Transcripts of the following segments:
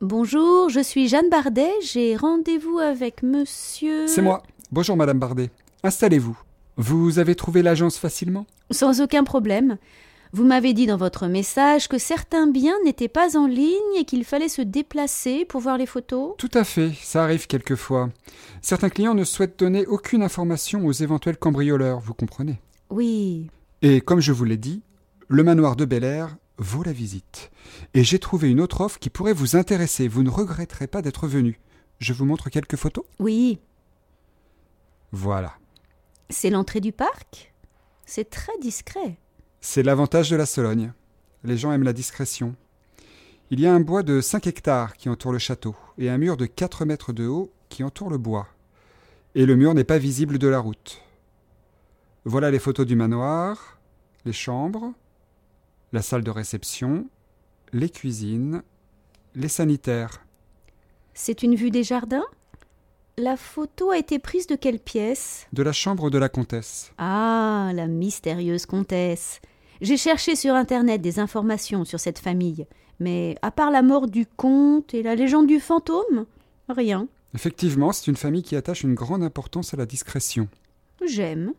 Bonjour, je suis Jeanne Bardet, j'ai rendez-vous avec monsieur. C'est moi. Bonjour Madame Bardet. Installez-vous. Vous avez trouvé l'agence facilement? Sans aucun problème. Vous m'avez dit dans votre message que certains biens n'étaient pas en ligne et qu'il fallait se déplacer pour voir les photos. Tout à fait, ça arrive quelquefois. Certains clients ne souhaitent donner aucune information aux éventuels cambrioleurs, vous comprenez? Oui. Et comme je vous l'ai dit, le manoir de Bel Air vaut la visite. Et j'ai trouvé une autre offre qui pourrait vous intéresser. Vous ne regretterez pas d'être venu. Je vous montre quelques photos Oui. Voilà. C'est l'entrée du parc? C'est très discret. C'est l'avantage de la Sologne. Les gens aiment la discrétion. Il y a un bois de 5 hectares qui entoure le château et un mur de 4 mètres de haut qui entoure le bois. Et le mur n'est pas visible de la route. Voilà les photos du manoir, les chambres, la salle de réception, les cuisines, les sanitaires. C'est une vue des jardins? La photo a été prise de quelle pièce? De la chambre de la comtesse. Ah, la mystérieuse comtesse. J'ai cherché sur Internet des informations sur cette famille, mais à part la mort du comte et la légende du fantôme, rien. Effectivement, c'est une famille qui attache une grande importance à la discrétion. J'aime.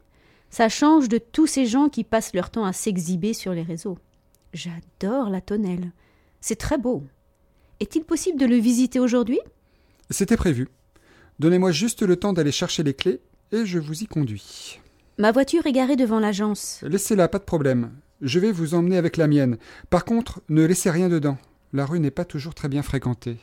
Ça change de tous ces gens qui passent leur temps à s'exhiber sur les réseaux. J'adore la tonnelle. C'est très beau. Est-il possible de le visiter aujourd'hui? C'était prévu. Donnez-moi juste le temps d'aller chercher les clés et je vous y conduis. Ma voiture est garée devant l'agence. Laissez-la, pas de problème. Je vais vous emmener avec la mienne. Par contre, ne laissez rien dedans. La rue n'est pas toujours très bien fréquentée.